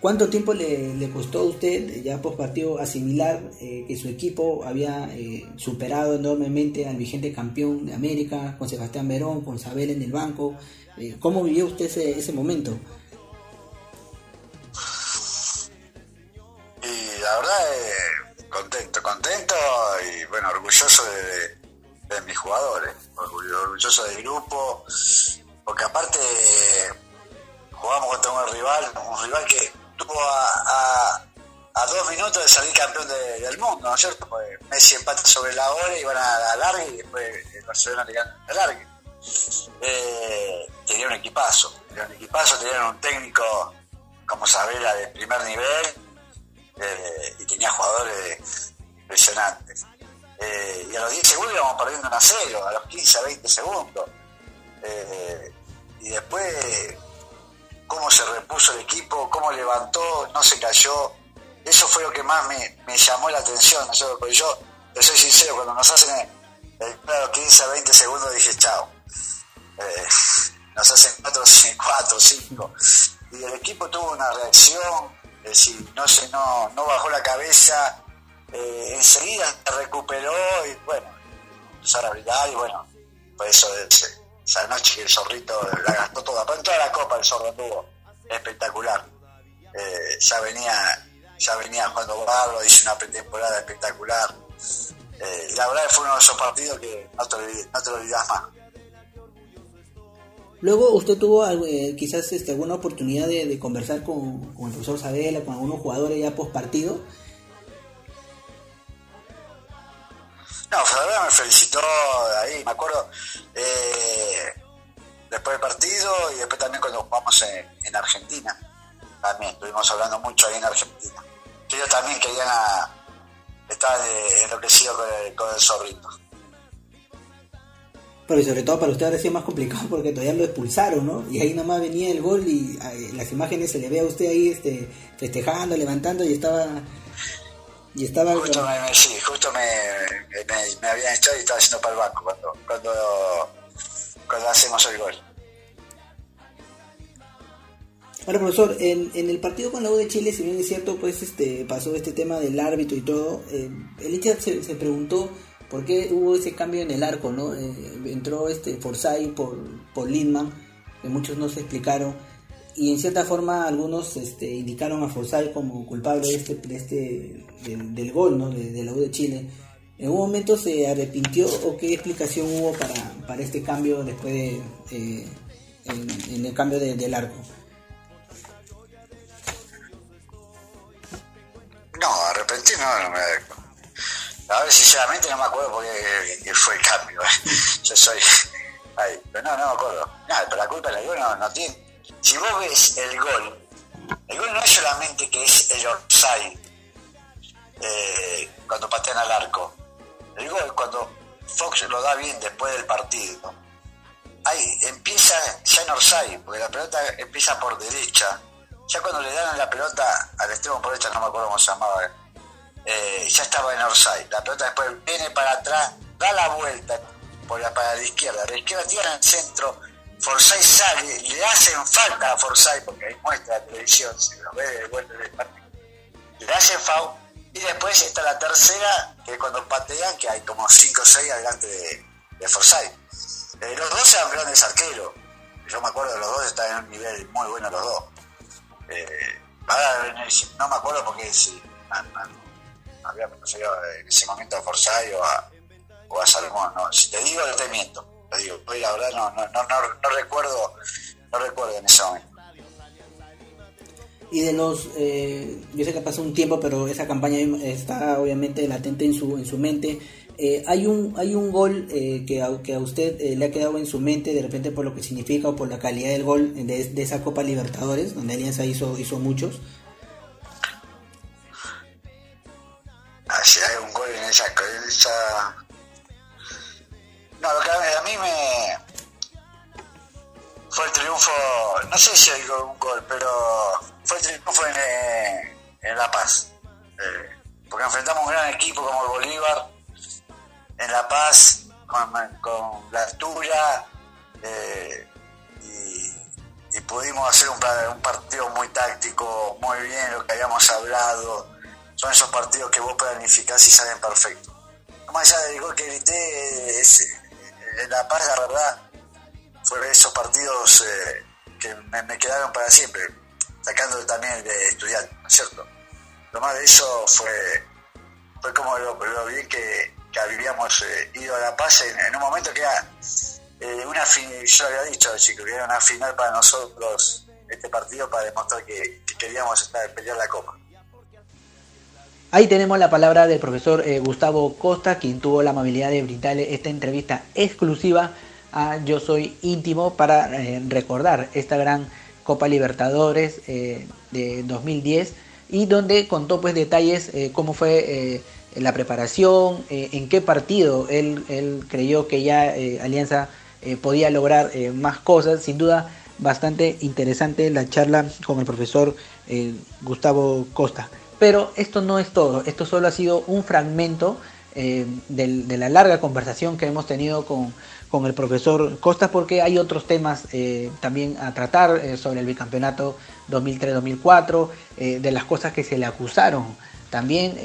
¿Cuánto tiempo le, costó a usted ya post partido asimilar eh, que su equipo había superado enormemente al vigente campeón de América, con Sebastián Verón, con Sabel en el banco? ¿Cómo vivió usted ese, ese momento? la verdad, eh, contento, contento y bueno, orgulloso de, mis jugadores, orgulloso del grupo, porque aparte jugamos contra un rival, un rival que a, dos minutos de salir campeón del mundo, ¿no es cierto? Pues Messi empata sobre la hora y van a la y después el Barcelona le gana a largue. Eh, tenía un equipazo, tenía un equipazo, tenían un técnico como Sabela de primer nivel eh, y tenía jugadores impresionantes. Eh, y a los 10 segundos íbamos perdiendo un a 0, a los 15, a 20 segundos. Y después, cómo se repuso el equipo, cómo levantó, no se cayó. Eso fue lo que más me, llamó la atención. Porque yo, te soy sincero, cuando nos hacen el, los 15 a 20 segundos dije chao. nos hacen 4, 4, 5. Y el equipo tuvo una reacción es no, se, no, no bajó la cabeza, eh, enseguida se recuperó y bueno, empezó a y bueno, por eso esa noche el zorrito la gastó toda, pero toda la copa el zorro tuvo espectacular. Eh, ya venía ya venía jugando barro, hizo una pretemporada espectacular. Eh, la verdad fue uno de esos partidos que no te, no te lo olvidas más. Luego usted tuvo eh, quizás este, alguna oportunidad de, conversar con, el profesor Sabela, con algunos jugadores ya post partido. No, Sabela me felicitó ahí, me acuerdo, eh, después del partido y después también cuando jugamos en, Argentina. También estuvimos hablando mucho ahí en Argentina. Ellos también querían estar enloquecidos con el, con el zorrito pero sobre todo para usted ahora sí es más complicado porque todavía lo expulsaron, ¿no? Y ahí nomás venía el gol y las imágenes se le ve a usted ahí este, festejando, levantando y estaba... Y estaba justo me, sí, justo me, me, habían echado y estaba haciendo para el banco cuando, cuando, cuando hacemos el gol. Ahora, profesor, en, en, el partido con la U de Chile, si bien es cierto, pues este pasó este tema del árbitro y todo, eh, el hincha se, se preguntó ¿Por qué hubo ese cambio en el arco? ¿no? Eh, entró este Forsyth por, por Lindman, que muchos no se explicaron, y en cierta forma algunos este, indicaron a Forsyth como culpable de este, este del, gol ¿no? de, la U de Chile. ¿En un momento se arrepintió o qué explicación hubo para, para este cambio después de eh, en, el cambio del arco? No, arrepentir no, no me a ver, sinceramente no me acuerdo porque fue el cambio. ¿eh? Yo soy. pero no, no me acuerdo. Nada, pero la culpa del gol no, no tiene. Si vos ves el gol, el gol no es solamente que es el offside eh, cuando patean al arco. El gol cuando Fox lo da bien después del partido. Ahí empieza ya en offside, porque la pelota empieza por derecha. Ya cuando le dan la pelota al extremo por derecha, no me acuerdo cómo se llamaba eh, ya estaba en Orsay. La pelota después viene para atrás, da la vuelta por la, para la izquierda. La izquierda tira en el centro Forsyth sale, le hacen falta a Forsyth, porque ahí muestra la televisión, si lo ve de vuelta del partido, le hacen foul, y después está la tercera, que es cuando patean, que hay como 5 o 6 adelante de, de Forsyth. Eh, los dos eran grandes arqueros, yo me acuerdo de los dos, estaban en un nivel muy bueno los dos. Eh, no me acuerdo porque si había en ese momento a Forsyth o a, o Salomón, no, si te digo, te miento digo, hoy la verdad no, no, no, no, recuerdo, no recuerdo en ese momento. Y de los, eh, yo sé que pasó un tiempo, pero esa campaña está obviamente latente en su, en su mente. Eh, hay un hay un gol eh, que, a, que a usted le ha quedado en su mente de repente por lo que significa o por la calidad del gol de, de esa Copa Libertadores donde Alianza hizo hizo muchos ah, sí, hay un gol en esa, esa no, lo que a mí me. fue el triunfo, no sé si hay un gol, pero fue el triunfo en, eh, en La Paz. Eh, porque enfrentamos un gran equipo como el Bolívar en La Paz, con, la altura, eh, y, pudimos hacer un, un partido muy táctico, muy bien, lo que habíamos hablado. Son esos partidos que vos planificás y salen perfectos. Más allá del gol que grité, es, en La Paz, la verdad, fueron esos partidos eh, que me, quedaron para siempre, sacando también de estudiante, ¿no es cierto? Lo más de eso fue, fue como lo, bien que, que habíamos eh, ido a La Paz en, un momento que era eh, una final, yo había dicho chicos, que era una final para nosotros este partido para demostrar que, queríamos estar, pelear la Copa. Ahí tenemos la palabra del profesor eh, Gustavo Costa, quien tuvo la amabilidad de brindarle esta entrevista exclusiva a Yo Soy Íntimo para eh, recordar esta gran Copa Libertadores eh, de 2010 y donde contó pues detalles cómo fue la preparación, en qué partido él, él creyó que ya Alianza podía lograr más cosas. Sin duda bastante interesante la charla con el profesor Gustavo Costa. Pero esto no es todo, esto solo ha sido un fragmento eh, de, la larga conversación que hemos tenido con, el profesor Costas porque hay otros temas eh, también a tratar eh, sobre el bicampeonato 2003-2004, de las cosas que se le acusaron. También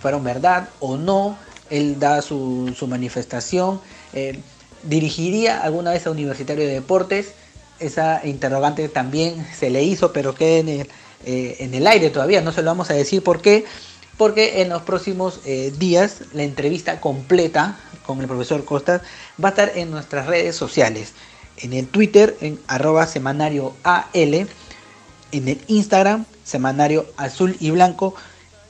fueron verdad o no, él da su, su manifestación, dirigiría alguna vez a Universitario de Deportes, esa interrogante también se le hizo pero queda en el eh, en el aire todavía, no se lo vamos a decir por qué, porque en los próximos eh, días la entrevista completa con el profesor Costas va a estar en nuestras redes sociales, en el Twitter en arroba semanario en el Instagram semanario azul y blanco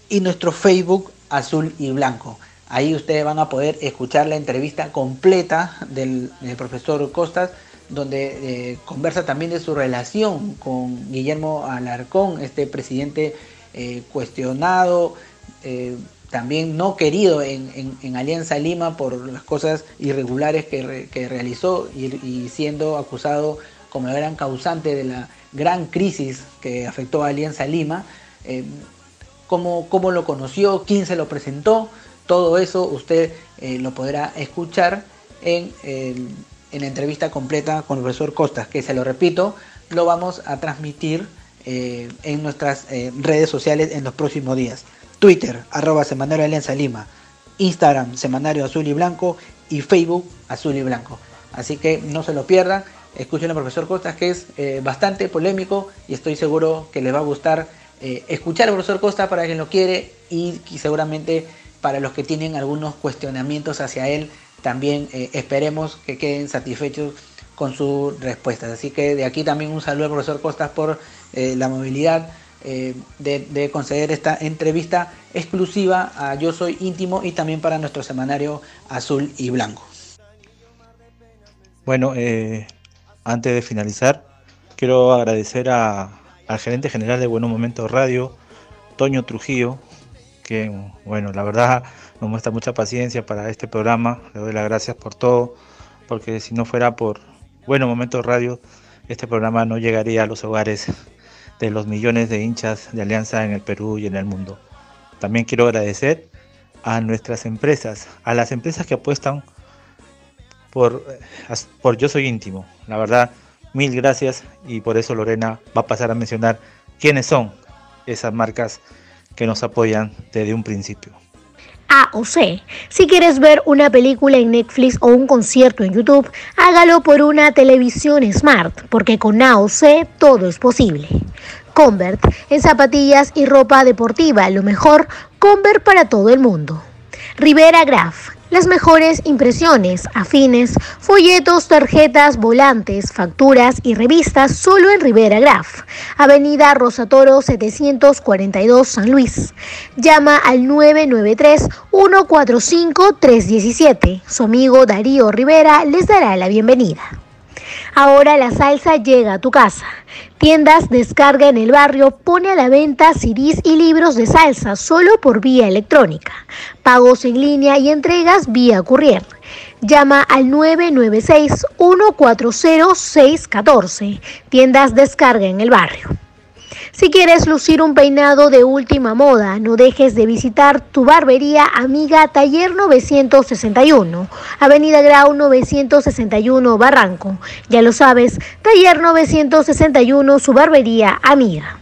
y nuestro Facebook azul y blanco. Ahí ustedes van a poder escuchar la entrevista completa del, del profesor Costas donde eh, conversa también de su relación con Guillermo Alarcón, este presidente eh, cuestionado, eh, también no querido en, Alianza Lima por las cosas irregulares que, realizó y, siendo acusado como el gran causante de la gran crisis que afectó a Alianza Lima. Cómo, cómo, lo conoció, quién se lo presentó, todo eso usted lo podrá escuchar en el en la entrevista completa con el profesor Costas, que se lo repito, lo vamos a transmitir eh, en nuestras eh, redes sociales en los próximos días. Twitter, arroba Semanario Alianza Lima, Instagram, Semanario Azul y Blanco y Facebook Azul y Blanco. Así que no se lo pierdan, escuchen al profesor Costas que es eh, bastante polémico y estoy seguro que les va a gustar escuchar al profesor Costas para quien lo quiere y seguramente para los que tienen algunos cuestionamientos hacia él también eh, esperemos que queden satisfechos con sus respuestas. Así que de aquí también un saludo al profesor Costas por eh, la movilidad eh, de, conceder esta entrevista exclusiva a Yo Soy Íntimo y también para nuestro semanario Azul y Blanco. Bueno, antes de finalizar, quiero agradecer a, al gerente general de Buenos Momentos Radio, Toño Trujillo, bueno, la verdad nos muestra mucha paciencia para este programa. Le doy las gracias por todo, porque si no fuera por Bueno Momentos Radio, este programa no llegaría a los hogares de los millones de hinchas de Alianza en el Perú y en el mundo. También quiero agradecer a nuestras empresas, a las empresas que apuestan por, por Yo Soy Íntimo. La verdad, mil gracias y por eso Lorena va a pasar a mencionar quiénes son esas marcas que nos apoyan desde un principio. A o C. Si quieres ver una película en Netflix o un concierto en YouTube, hágalo por una televisión smart, porque con A o C todo es posible. Convert, en zapatillas y ropa deportiva, lo mejor, Convert para todo el mundo. Rivera Graf, las mejores impresiones, afines, folletos, tarjetas, volantes, facturas y revistas solo en Rivera Graf, Avenida Rosatoro 742 San Luis. Llama al 993-145-317. Su amigo Darío Rivera les dará la bienvenida. Ahora la salsa llega a tu casa. Tiendas Descarga en el barrio pone a la venta CDs y libros de salsa solo por vía electrónica. Pagos en línea y entregas vía courier. Llama al 996-140-614. Tiendas Descarga en el barrio. Si quieres lucir un peinado de última moda, no dejes de visitar tu barbería amiga Taller 961, Avenida Grau 961 Barranco. Ya lo sabes, Taller 961 su barbería amiga.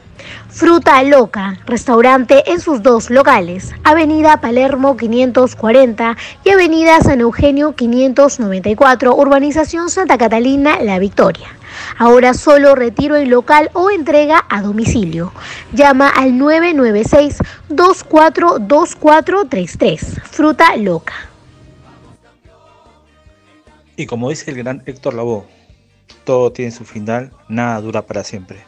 Fruta Loca, restaurante en sus dos locales, Avenida Palermo 540 y Avenida San Eugenio 594, Urbanización Santa Catalina, La Victoria. Ahora solo retiro en local o entrega a domicilio. Llama al 996-242433. Fruta loca. Y como dice el gran Héctor Lavoe, todo tiene su final, nada dura para siempre.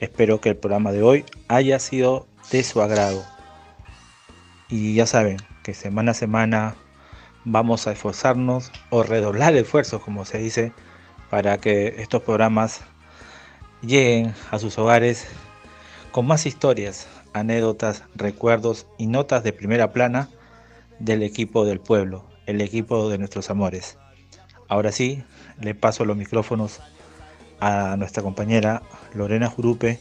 Espero que el programa de hoy haya sido de su agrado. Y ya saben que semana a semana vamos a esforzarnos o redoblar esfuerzos, como se dice, para que estos programas lleguen a sus hogares con más historias, anécdotas, recuerdos y notas de primera plana del equipo del pueblo, el equipo de nuestros amores. Ahora sí, le paso los micrófonos a nuestra compañera Lorena Jurupe.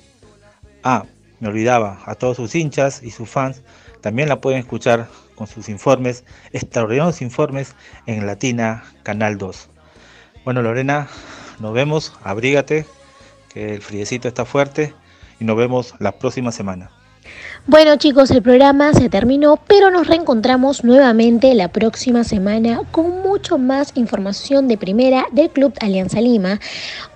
Ah, me olvidaba, a todos sus hinchas y sus fans también la pueden escuchar con sus informes, extraordinarios informes en Latina Canal 2. Bueno, Lorena, nos vemos, abrígate, que el friecito está fuerte y nos vemos la próxima semana. Bueno chicos, el programa se terminó, pero nos reencontramos nuevamente la próxima semana con mucho más información de primera del Club Alianza Lima.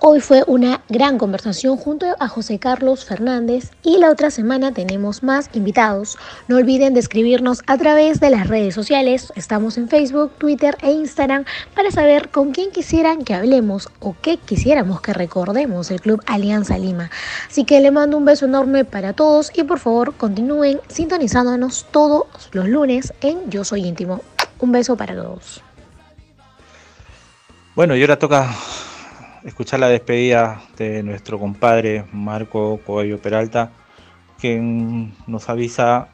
Hoy fue una gran conversación junto a José Carlos Fernández y la otra semana tenemos más invitados. No olviden de escribirnos a través de las redes sociales. Estamos en Facebook, Twitter e Instagram para saber con quién quisieran que hablemos o qué quisiéramos que recordemos el Club Alianza Lima. Así que le mando un beso enorme para todos y por favor continúen sintonizándonos todos los lunes en Yo Soy Íntimo. Un beso para todos. Bueno, y ahora toca escuchar la despedida de nuestro compadre Marco Coello Peralta, quien nos avisa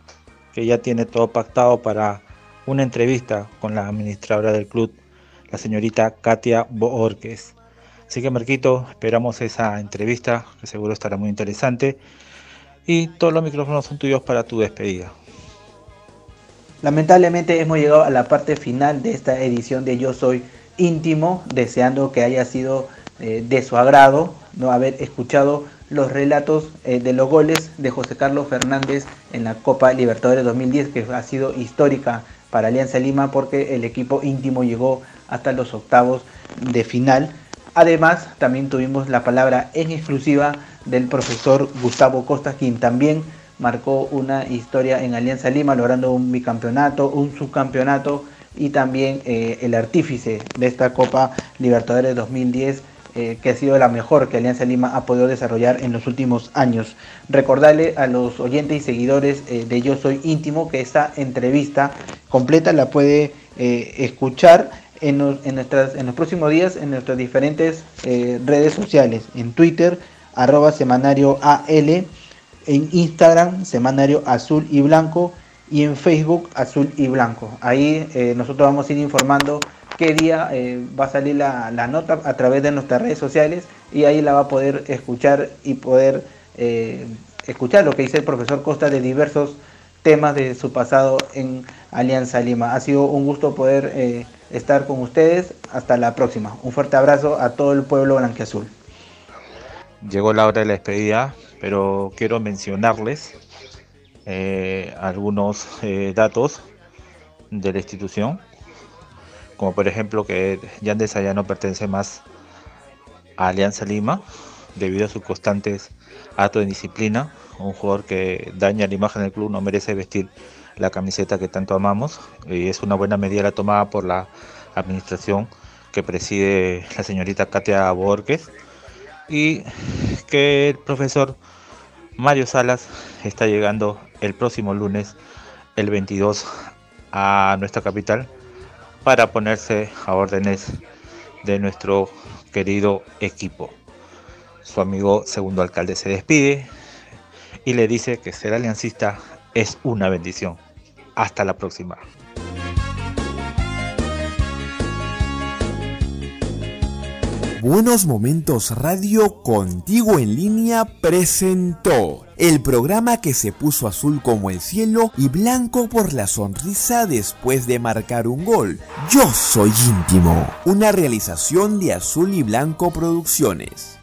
que ya tiene todo pactado para una entrevista con la administradora del club, la señorita Katia Boorques. Así que Marquito, esperamos esa entrevista, que seguro estará muy interesante y todos los micrófonos son tuyos para tu despedida. Lamentablemente hemos llegado a la parte final de esta edición de Yo Soy Íntimo, deseando que haya sido eh, de su agrado no haber escuchado los relatos eh, de los goles de José Carlos Fernández en la Copa Libertadores 2010, que ha sido histórica para Alianza Lima porque el equipo íntimo llegó hasta los octavos de final. Además, también tuvimos la palabra en exclusiva del profesor Gustavo Costa, quien también marcó una historia en Alianza Lima, logrando un bicampeonato, un subcampeonato y también eh, el artífice de esta Copa Libertadores 2010, eh, que ha sido la mejor que Alianza Lima ha podido desarrollar en los últimos años. Recordarle a los oyentes y seguidores eh, de Yo Soy Íntimo que esta entrevista completa la puede escuchar en, en, nuestras, en los próximos días en nuestras diferentes redes sociales, en Twitter, arroba semanario AL, en Instagram semanario azul y blanco y en Facebook azul y blanco. Ahí eh, nosotros vamos a ir informando qué día eh, va a salir la, nota a través de nuestras redes sociales y ahí la va a poder escuchar y poder eh, escuchar lo que dice el profesor Costa de diversos temas de su pasado en Alianza Lima. Ha sido un gusto poder estar con ustedes. Hasta la próxima. Un fuerte abrazo a todo el pueblo blanqueazul. Llegó la hora de la despedida, pero quiero mencionarles eh, algunos eh, datos de la institución, como por ejemplo que Yandesa ya no pertenece más a Alianza Lima debido a sus constantes actos de disciplina, un jugador que daña la imagen del club no merece vestir la camiseta que tanto amamos y es una buena medida la tomada por la administración que preside la señorita Katia Borges y que el profesor Mario Salas está llegando el próximo lunes, el 22, a nuestra capital para ponerse a órdenes de nuestro querido equipo. Su amigo segundo alcalde se despide y le dice que ser aliancista es una bendición. Hasta la próxima. Buenos Momentos Radio Contigo en línea presentó el programa que se puso azul como el cielo y blanco por la sonrisa después de marcar un gol. Yo soy íntimo, una realización de Azul y Blanco Producciones.